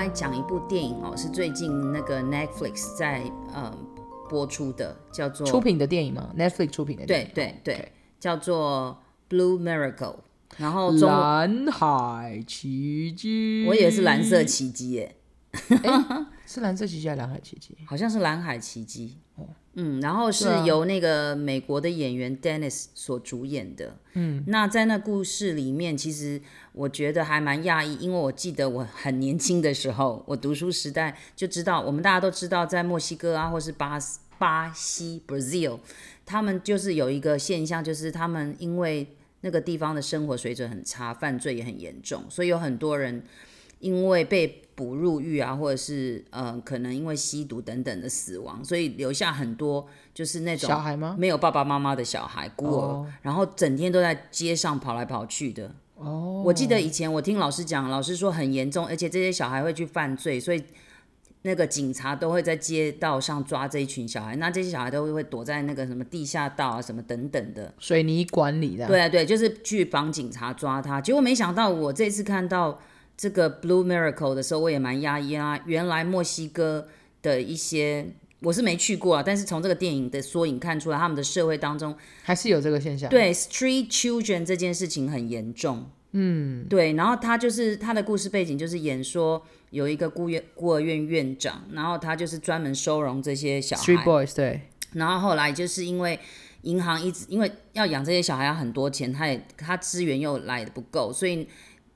来讲一部电影哦，是最近那个 Netflix 在呃播出的，叫做出品的电影吗？Netflix 出品的电影，对对对，Okay. 叫做 Blue Miracle，然后中蓝海奇迹，我以为是蓝色奇迹耶。欸是蓝色奇迹还是蓝海奇迹？好像是蓝海奇迹。哦，嗯，然后是由那个美国的演员 Dennis 所主演的。嗯，那在那故事里面，其实我觉得还蛮讶异，因为我记得我很年轻的时候，我读书时代就知道，我们大家都知道，在墨西哥啊，或是巴巴西 Brazil，他们就是有一个现象，就是他们因为那个地方的生活水准很差，犯罪也很严重，所以有很多人。因为被捕入狱啊，或者是呃，可能因为吸毒等等的死亡，所以留下很多就是那种小孩吗？没有爸爸妈妈的小孩，孤儿，oh. 然后整天都在街上跑来跑去的。哦，oh. 我记得以前我听老师讲，老师说很严重，而且这些小孩会去犯罪，所以那个警察都会在街道上抓这一群小孩，那这些小孩都会躲在那个什么地下道啊，什么等等的水泥管里的。对啊，对，就是去帮警察抓他。结果没想到我这次看到。这个 Blue Miracle 的时候，我也蛮压抑啊。原来墨西哥的一些我是没去过啊，但是从这个电影的缩影看出来，他们的社会当中还是有这个现象。对，Street Children 这件事情很严重。嗯，对。然后他就是他的故事背景就是演说有一个孤院孤儿院院长，然后他就是专门收容这些小孩。Street Boys 对。然后后来就是因为银行一直因为要养这些小孩要很多钱，他也他资源又来的不够，所以。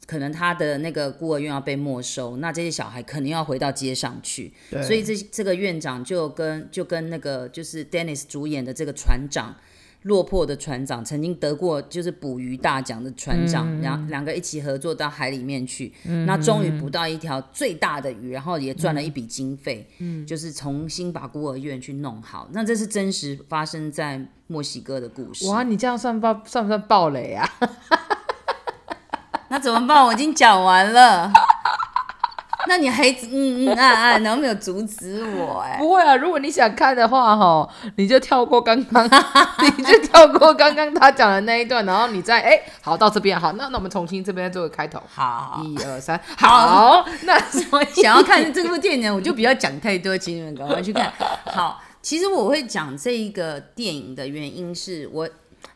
可能他的那个孤儿院要被没收，那这些小孩肯定要回到街上去。所以这这个院长就跟就跟那个就是 Dennis 主演的这个船长，落魄的船长，曾经得过就是捕鱼大奖的船长，两两、嗯、个一起合作到海里面去，嗯、那终于捕到一条最大的鱼，然后也赚了一笔经费，嗯、就是重新把孤儿院去弄好。那这是真实发生在墨西哥的故事。哇，你这样算爆算不算暴雷啊？那怎么办？我已经讲完了，那你还嗯嗯啊啊，然后没有阻止我哎？不会啊，如果你想看的话哈，你就跳过刚刚，你就跳过刚刚他讲的那一段，然后你再哎，好到这边好，那那我们重新这边做个开头，好，一二三，好，那 我想要看这部电影，我就不要讲太多，请你们赶快去看。好，其实我会讲这一个电影的原因是我。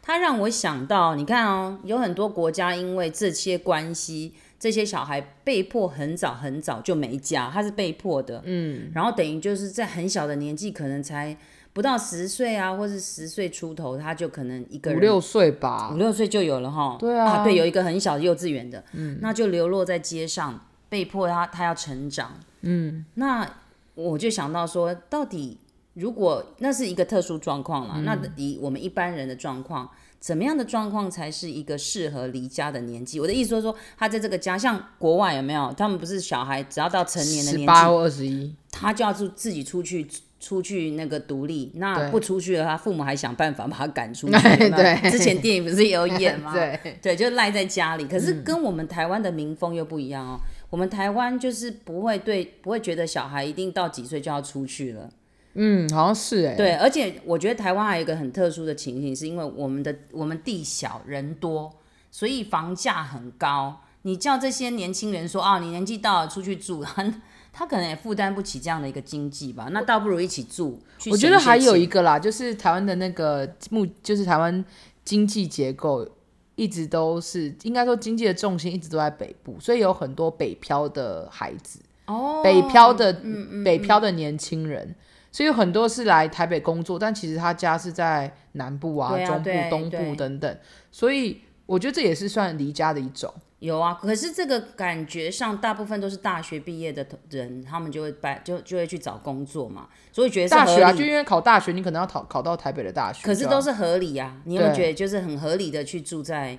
他让我想到，你看哦，有很多国家因为这些关系，这些小孩被迫很早很早就没家，他是被迫的，嗯，然后等于就是在很小的年纪，可能才不到十岁啊，或是十岁出头，他就可能一个人五六岁吧，五六岁就有了哈，对啊，啊，对，有一个很小的幼稚园的，嗯，那就流落在街上，被迫他他要成长，嗯，那我就想到说，到底。如果那是一个特殊状况了，嗯、那以我们一般人的状况，怎么样的状况才是一个适合离家的年纪？我的意思说，说他在这个家，像国外有没有？他们不是小孩只要到成年的年纪，十八或二十一，他就要自自己出去出去那个独立。那不出去的话，父母还想办法把他赶出去。对，对，之前电影不是有演吗？对对，就赖在家里。可是跟我们台湾的民风又不一样哦。嗯、我们台湾就是不会对，不会觉得小孩一定到几岁就要出去了。嗯，好像是哎。对，而且我觉得台湾还有一个很特殊的情形，是因为我们的我们地小人多，所以房价很高。你叫这些年轻人说啊，你年纪到了出去住，他 他可能也负担不起这样的一个经济吧？那倒不如一起住。我觉得还有一个啦，就是台湾的那个目，就是台湾经济结构一直都是，应该说经济的重心一直都在北部，所以有很多北漂的孩子哦，北漂的嗯嗯嗯北漂的年轻人。所以有很多是来台北工作，但其实他家是在南部啊、啊中部、东部等等。所以我觉得这也是算离家的一种。有啊，可是这个感觉上，大部分都是大学毕业的人，他们就会拜就就会去找工作嘛。所以觉得大学啊，就因为考大学，你可能要考考到台北的大学。可是都是合理啊，你有没有觉得就是很合理的去住在？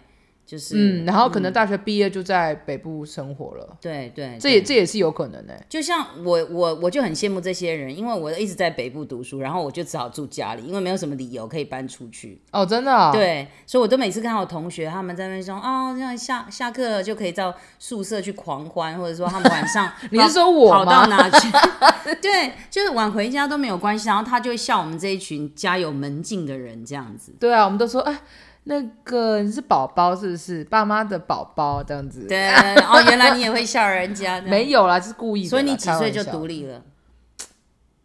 就是嗯，然后可能大学毕业就在北部生活了。对对，这也这也是有可能的。就像我我我就很羡慕这些人，因为我一直在北部读书，然后我就只好住家里，因为没有什么理由可以搬出去。哦，真的？对，所以我都每次看到我同学他们在那边说，哦，这样下下课就可以到宿舍去狂欢，或者说他们晚上 你是说我跑到哪去？对，就是晚回家都没有关系，然后他就会笑我们这一群家有门禁的人这样子。对啊，我们都说哎。那个你是宝宝是不是？爸妈的宝宝这样子。对哦，原来你也会笑人家。没有啦，是故意的。所以你几岁就独立了？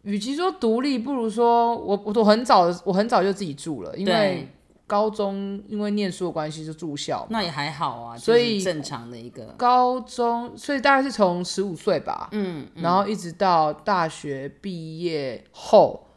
与其说独立，不如说我我很早我很早就自己住了，因为高中因为念书的关系就住校。那也还好啊，所以正常的一个高中，所以大概是从十五岁吧，嗯，然后一直到大学毕业后，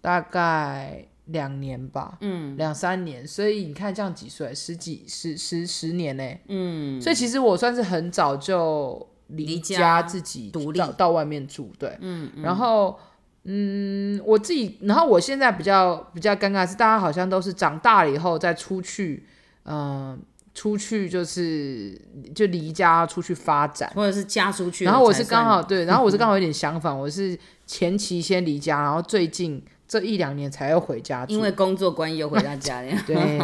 大概。两年吧，嗯，两三年，所以你看这样几岁，十几十十十年呢，嗯，所以其实我算是很早就离家自己独立。到，到外面住，对，嗯，嗯，然后嗯，我自己，然后我现在比较比较尴尬是，大家好像都是长大了以后再出去，嗯、呃，出去就是就离家出去发展，或者是嫁出去，然后我是刚好对，然后我是刚好有点相反，我是前期先离家，然后最近。这一两年才要回家，因为工作关系又回到家里。对，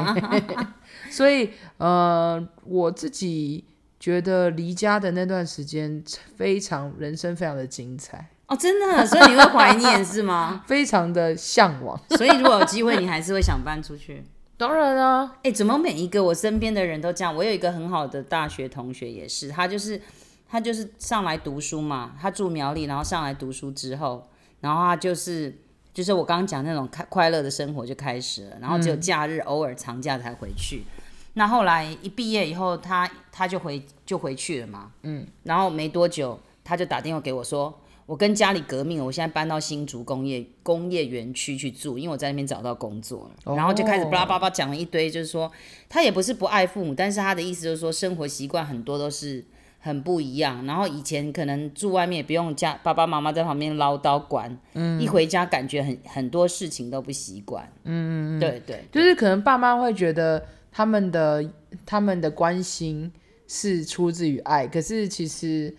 所以呃，我自己觉得离家的那段时间非常人生非常的精彩哦，真的，所以你会怀念是吗？非常的向往，所以如果有机会，你还是会想搬出去。当然啊，哎，怎么每一个我身边的人都这样？我有一个很好的大学同学，也是他就是他就是上来读书嘛，他住苗栗，然后上来读书之后，然后他就是。就是我刚刚讲那种开快乐的生活就开始了，然后只有假日偶尔长假才回去。嗯、那后来一毕业以后，他他就回就回去了嘛。嗯。然后没多久，他就打电话给我说：“我跟家里革命了，我现在搬到新竹工业工业园区去住，因为我在那边找到工作了。哦”然后就开始巴拉巴拉讲了一堆，就是说他也不是不爱父母，但是他的意思就是说生活习惯很多都是。很不一样，然后以前可能住外面也不用家爸爸妈妈在旁边唠叨管，嗯，一回家感觉很很多事情都不习惯，嗯嗯对对，就是可能爸妈会觉得他们的他们的关心是出自于爱，可是其实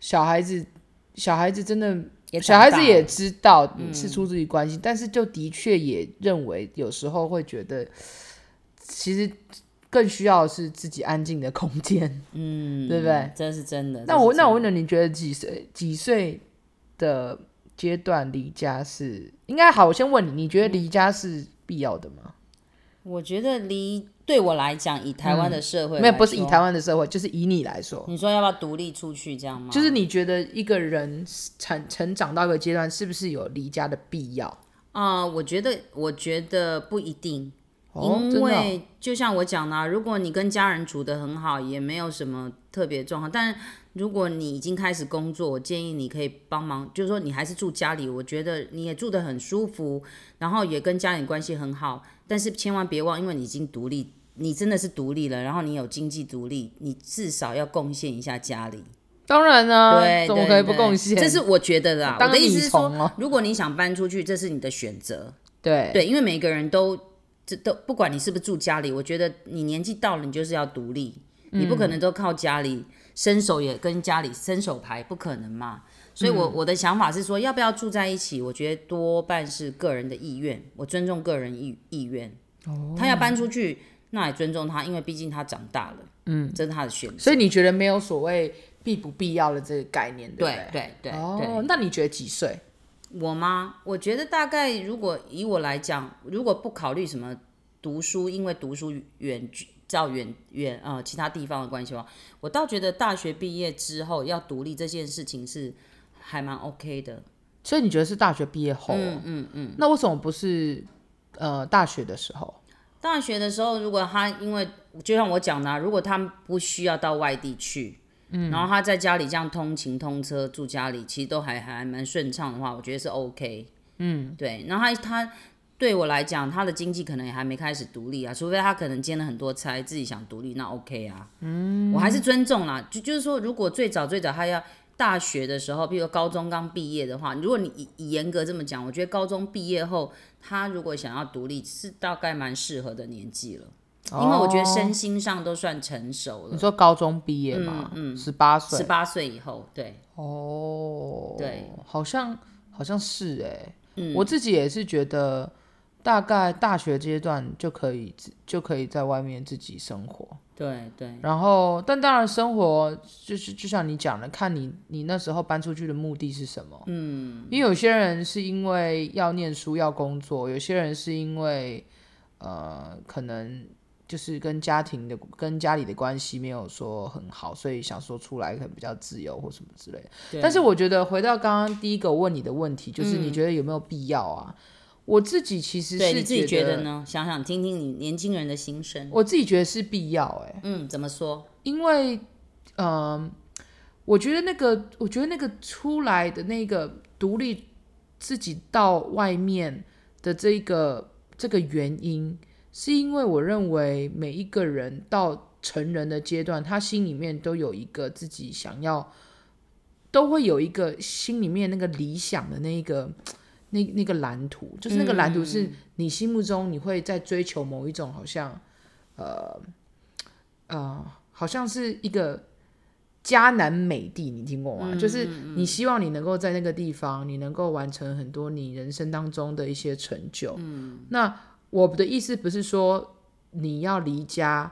小孩子小孩子真的小孩子也知道是出自于关心，嗯，但是就的确也认为有时候会觉得其实。更需要的是自己安静的空间，嗯，对不对？这是真的。那我那我问了你，觉得几岁几岁的阶段离家是应该好？我先问你，你觉得离家是必要的吗？我觉得离对我来讲，以台湾的社会、嗯，没有不是以台湾的社会，就是以你来说，你说要不要独立出去这样吗？就是你觉得一个人成成长到一个阶段，是不是有离家的必要？啊、呃，我觉得我觉得不一定。因为就像我讲的，如果你跟家人处得很好，也没有什么特别状况。但如果你已经开始工作，我建议你可以帮忙，就是说你还是住家里，我觉得你也住得很舒服，然后也跟家里关系很好。但是千万别忘，因为你已经独立，你真的是独立了，然后你有经济独立，你至少要贡献一下家里。当然呢、啊，对，怎么可以不贡献？这是我觉得的啦。我的意思是说，如果你想搬出去，这是你的选择。对对，因为每个人都。这都不管你是不是住家里，我觉得你年纪到了，你就是要独立，嗯，你不可能都靠家里，伸手也跟家里伸手牌，不可能嘛。所以我，我，嗯，我的想法是说，要不要住在一起？我觉得多半是个人的意愿，我尊重个人意意愿。哦，他要搬出去，那也尊重他，因为毕竟他长大了，嗯，这是他的选择。所以你觉得没有所谓必不必要的这个概念，对对对，对，哦，对，那你觉得几岁？我吗？我觉得大概如果以我来讲，如果不考虑什么读书，因为读书远较远远呃其他地方的关系的话，我倒觉得大学毕业之后要独立这件事情是还蛮 OK 的。所以你觉得是大学毕业后？嗯嗯嗯。那为什么不是呃大学的时候？大学的时候，如果他因为就像我讲的啊，如果他不需要到外地去。嗯，然后他在家里这样通勤通车住家里，其实都还还蛮顺畅的话，我觉得是 OK。嗯，对。然后他他对我来讲，他的经济可能也还没开始独立啊，除非他可能兼了很多差，自己想独立，那 OK 啊。嗯，我还是尊重啦。就就是说，如果最早最早他要大学的时候，比如高中刚毕业的话，如果你以以严格这么讲，我觉得高中毕业后，他如果想要独立，是大概蛮适合的年纪了。因为我觉得身心上都算成熟了。你说高中毕业嘛？嗯，十八岁，十八岁以后，对。哦，对，好像好像是哎、欸嗯，我自己也是觉得，大概大学阶段就可以就可以在外面自己生活。对对。然后，但当然生活就是就像你讲的，看你你那时候搬出去的目的是什么。嗯。因为有些人是因为要念书要工作，有些人是因为呃可能。就是跟家庭的、跟家里的关系没有说很好，所以想说出来可能比较自由或什么之类的。但是我觉得回到刚刚第一个问你的问题，就是你觉得有没有必要啊？嗯、我自己其实是你自己觉得呢？想想听听你年轻人的心声。我自己觉得是必要、欸，哎，嗯，怎么说？因为，嗯、呃，我觉得那个，我觉得那个出来的那个独立自己到外面的这个这个原因。是因为我认为每一个人到成人的阶段，他心里面都有一个自己想要，都会有一个心里面那个理想的那一个那那个蓝图，就是那个蓝图是你心目中你会在追求某一种好像，呃呃，好像是一个迦南美地，你听过吗？就是你希望你能够在那个地方，你能够完成很多你人生当中的一些成就。那我的意思不是说你要离家，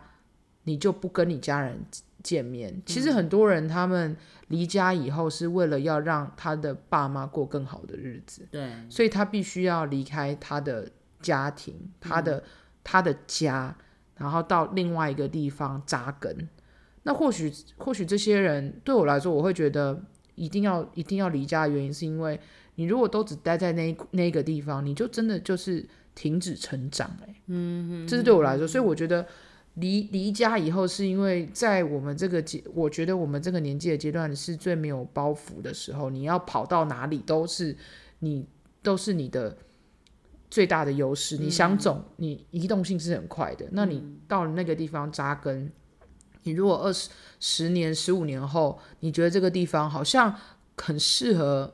你就不跟你家人见面。其实很多人他们离家以后是为了要让他的爸妈过更好的日子，对，所以他必须要离开他的家庭，他的、嗯、他的家，然后到另外一个地方扎根。那或许或许这些人对我来说，我会觉得一定要一定要离家的原因，是因为你如果都只待在那那个地方，你就真的就是。停止成长、欸，嗯，这是对我来说，所以我觉得离离家以后，是因为在我们这个阶，我觉得我们这个年纪的阶段是最没有包袱的时候。你要跑到哪里都是你都是你的最大的优势。你想走，你移动性是很快的。那你到了那个地方扎根，你如果二十十年、十五年后，你觉得这个地方好像很适合。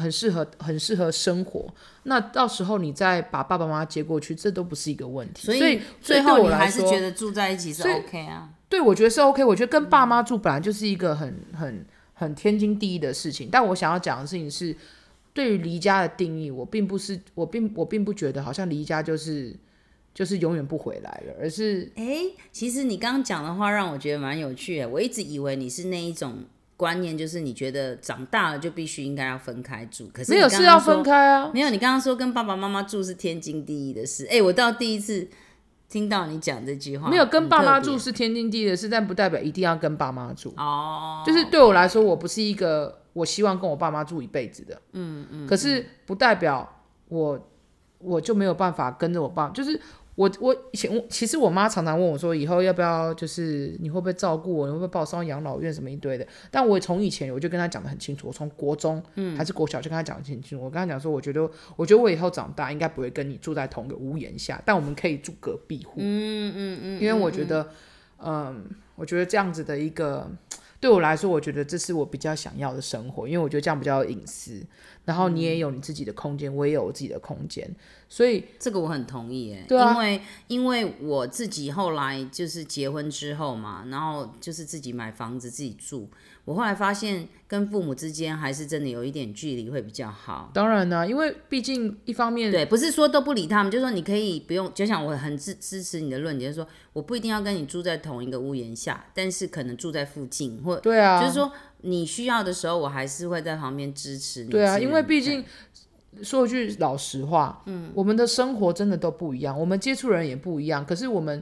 很适合，很适合生活。那到时候你再把爸爸妈妈接过去，这都不是一个问题。所以最后你还是觉得住在一起是 OK 啊？对，我觉得是 OK。我觉得跟爸妈住本来就是一个很、很、很天经地义的事情。但我想要讲的事情是，对于离家的定义，我并不是，我并我并不觉得好像离家就是就是永远不回来了，而是哎，其实你刚刚讲的话让我觉得蛮有趣的。我一直以为你是那一种。观念就是你觉得长大了就必须应该要分开住，可是没有是要分开啊？没有，你刚刚说跟爸爸妈妈住是天经地义的事。哎、欸，我到第一次听到你讲这句话，没有跟爸妈住是天经地义的事，但不代表一定要跟爸妈住哦。就是对我来说，我不是一个我希望跟我爸妈住一辈子的，嗯嗯。可是不代表我我就没有办法跟着我爸，就是。我我以前我其实我妈常常问我说，以后要不要就是你会不会照顾我，你会不会把我送到养老院什么一堆的。但我从以前我就跟她讲的很清楚，我从国中还是国小就跟她讲得很清楚。我跟她讲说，我觉得我觉得我以后长大应该不会跟你住在同一个屋檐下，但我们可以住隔壁户。嗯嗯嗯，因为我觉得，嗯，我觉得这样子的一个对我来说，我觉得这是我比较想要的生活，因为我觉得这样比较有隐私。然后你也有你自己的空间，我也有我自己的空间。所以这个我很同意哎，对啊，因为因为我自己后来就是结婚之后嘛，然后就是自己买房子自己住，我后来发现跟父母之间还是真的有一点距离会比较好。当然呢，因为毕竟一方面对，不是说都不理他们，就是说你可以不用，就像我很支支持你的论点，就是说我不一定要跟你住在同一个屋檐下，但是可能住在附近，或对啊，就是说你需要的时候，我还是会在旁边支持你。对啊，因为毕竟。说句老实话，嗯，我们的生活真的都不一样，我们接触人也不一样。可是我们，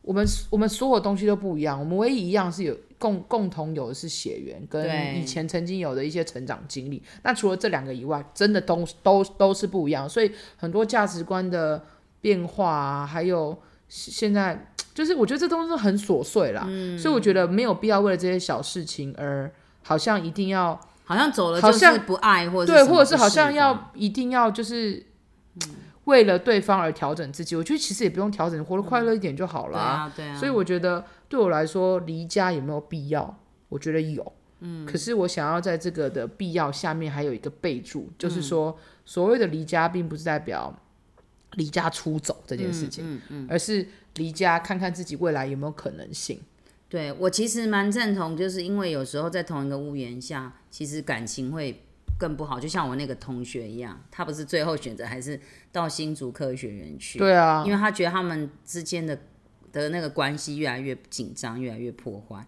我们，我们所有东西都不一样。我们唯一一样是有共共同有的是血缘，跟以前曾经有的一些成长经历。那除了这两个以外，真的都都都是不一样。所以很多价值观的变化啊，还有现在就是我觉得这东西都很琐碎啦。嗯，所以我觉得没有必要为了这些小事情而好像一定要。好像走了就是不爱，或者对，或者是好像要一定要就是为了对方而调整自己。嗯、我觉得其实也不用调整，活得快乐一点就好了、啊。对啊，对啊。所以我觉得对我来说，离家有没有必要？我觉得有。嗯。可是我想要在这个的必要下面还有一个备注，就是说，所谓的离家，并不是代表离家出走这件事情，嗯嗯嗯、而是离家看看自己未来有没有可能性。对，我其实蛮赞同，就是因为有时候在同一个屋檐下，其实感情会更不好。就像我那个同学一样，他不是最后选择还是到新竹科学园去？对啊，因为他觉得他们之间的的那个关系越来越紧张，越来越破坏。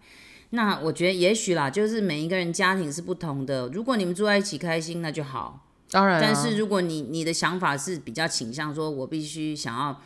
那我觉得也许啦，就是每一个人家庭是不同的，如果你们住在一起开心，那就好。当然啊，但是如果你你的想法是比较倾向说，我必须想要。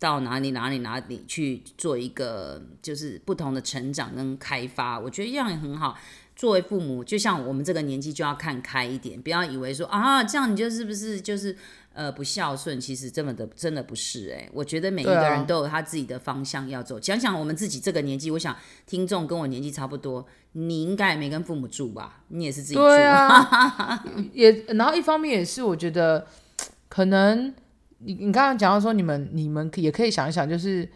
到哪里哪里哪里去做一个就是不同的成长跟开发，我觉得这样也很好。作为父母，就像我们这个年纪就要看开一点，不要以为说啊，这样你就是不是就是呃不孝顺？其实这么的真的不是哎、欸，我觉得每一个人都有他自己的方向要走。啊、想想我们自己这个年纪，我想听众跟我年纪差不多，你应该也没跟父母住吧？你也是自己住。对啊，也然后一方面也是我觉得可能你你刚刚讲到说你们你们也可以想一想，就是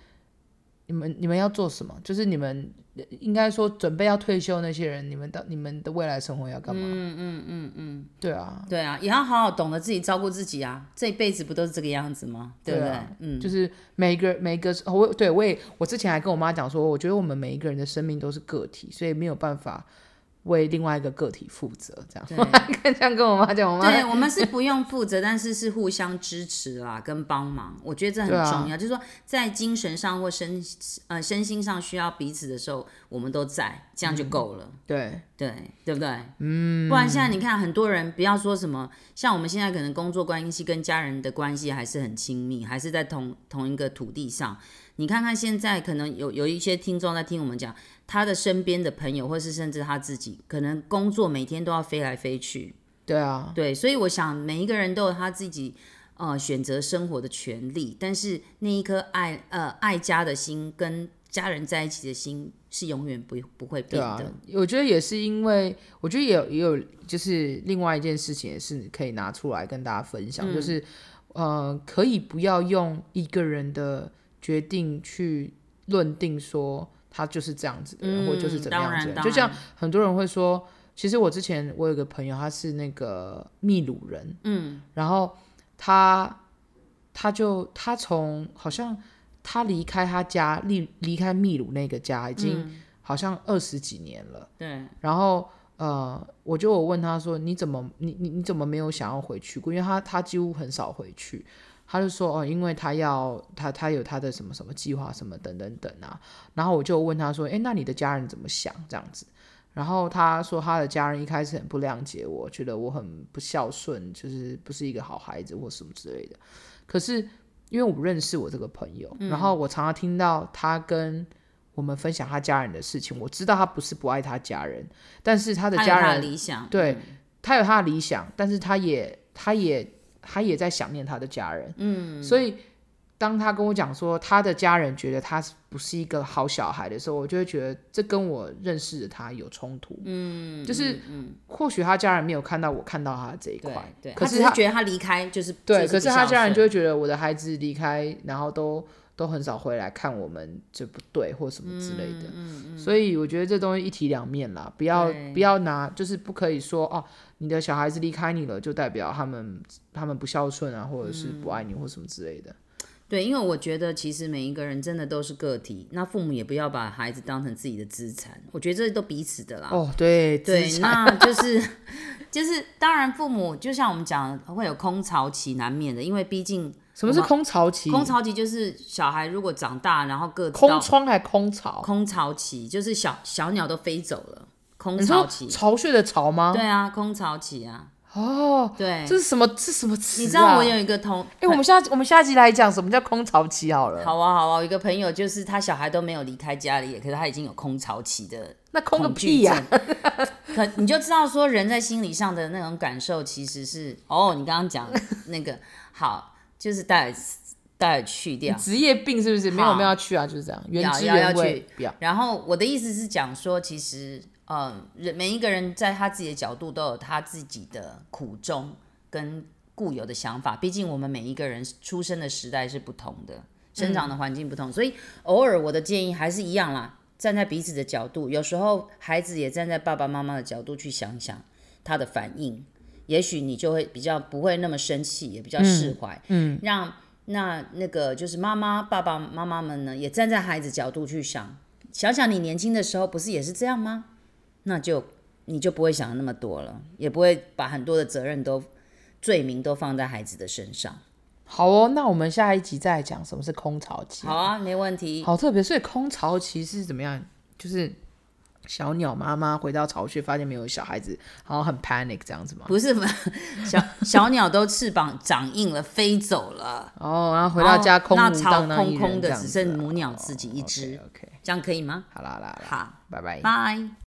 你们你们要做什么？就是你们。应该说，准备要退休那些人，你们的你们的未来生活要干嘛？嗯嗯嗯嗯，对啊，对啊，也要好好懂得自己照顾自己啊！这一辈子不都是这个样子吗？对不对？对啊、嗯，就是每一个每一个我对我也我之前还跟我妈讲说，我觉得我们每一个人的生命都是个体，所以没有办法。为另外一个个体负责，这样，对 这样跟我妈讲，我妈对我们是不用负责，但是是互相支持啦，跟帮忙，我觉得这很重要。啊、就是说，在精神上或身呃身心上需要彼此的时候，我们都在，这样就够了。嗯、对对对不对？嗯。不然现在你看，很多人不要说什么，像我们现在可能工作关系跟家人的关系还是很亲密，还是在同同一个土地上。你看看现在，可能有有一些听众在听我们讲。他的身边的朋友，或是甚至他自己，可能工作每天都要飞来飞去。对啊，对，所以我想每一个人都有他自己呃选择生活的权利，但是那一颗爱呃爱家的心，跟家人在一起的心是永远不不会变的。啊，我觉得也是因为，我觉得也有也有就是另外一件事情也是可以拿出来跟大家分享，嗯、就是呃可以不要用一个人的决定去论定说。他就是这样子的人，嗯、或者就是怎么样子的人。就像很多人会说，其实我之前我有个朋友，他是那个秘鲁人，嗯，然后他他就他从好像他离开他家离离开秘鲁那个家已经好像二十几年了，对、嗯。然后呃，我就我问他说，你怎么你你你怎么没有想要回去过？因为他他几乎很少回去。他就说哦，因为他要他他有他的什么什么计划什么等等等啊，然后我就问他说，诶，那你的家人怎么想这样子？然后他说他的家人一开始很不谅解我，觉得我很不孝顺，就是不是一个好孩子或什么之类的。可是因为我认识我这个朋友，嗯、然后我常常听到他跟我们分享他家人的事情，我知道他不是不爱他家人，但是他的家人的理想，对、嗯、他有他的理想，但是他也他也。他也在想念他的家人，嗯，所以当他跟我讲说他的家人觉得他不是一个好小孩的时候，我就会觉得这跟我认识的他有冲突，嗯，就是或许他家人没有看到我看到他的这一块，对，可是他觉得他离开就是对，可是他家人就会觉得我的孩子离开，然后都都很少回来看我们这不对或什么之类的，嗯，所以我觉得这东西一体两面啦，不要不要拿，就是不可以说哦。你的小孩子离开你了，就代表他们他们不孝顺啊，或者是不爱你或什么之类的。嗯。对，因为我觉得其实每一个人真的都是个体，那父母也不要把孩子当成自己的资产。我觉得这都彼此的啦。哦，对对，那就是 就是当然父母就像我们讲会有空巢期难免的，因为毕竟什么是空巢期？空巢期就是小孩如果长大，然后各自空窗还空巢？空巢期就是小小鸟都飞走了。空巢期，巢穴的巢吗？对啊，空巢期啊。哦，对，这是什么？这是什么词啊？你知道我有一个同，哎，我们下我们下集来讲什么叫空巢期好了。好啊，好啊，我一个朋友就是他小孩都没有离开家里，可是他已经有空巢期的，那空个屁呀！可你就知道说人在心理上的那种感受其实是，哦，你刚刚讲那个好，就是带带去掉职业病是不是？没有没有要去啊，就是这样，原汁原味。然后我的意思是讲说，其实。嗯，人每一个人在他自己的角度都有他自己的苦衷跟固有的想法。毕竟我们每一个人出生的时代是不同的，生长的环境不同，嗯、所以偶尔我的建议还是一样啦。站在彼此的角度，有时候孩子也站在爸爸妈妈的角度去想想他的反应，也许你就会比较不会那么生气，也比较释怀。嗯，嗯让那那个就是妈妈爸爸妈妈们呢，也站在孩子角度去想，想想你年轻的时候不是也是这样吗？那就你就不会想那么多了，也不会把很多的责任都罪名都放在孩子的身上。好哦，那我们下一集再来讲什么是空巢期。好啊，没问题。好特别，所以空巢期是怎么样？就是小鸟妈妈回到巢穴，发现没有小孩子，然后很 panic 这样子吗？不是，小小鸟都翅膀长硬了，飞走了。哦，然后回到家空荡荡，那巢空空的，只剩母鸟自己一只。OK，这样可以吗？好啦好啦，好，拜拜，拜。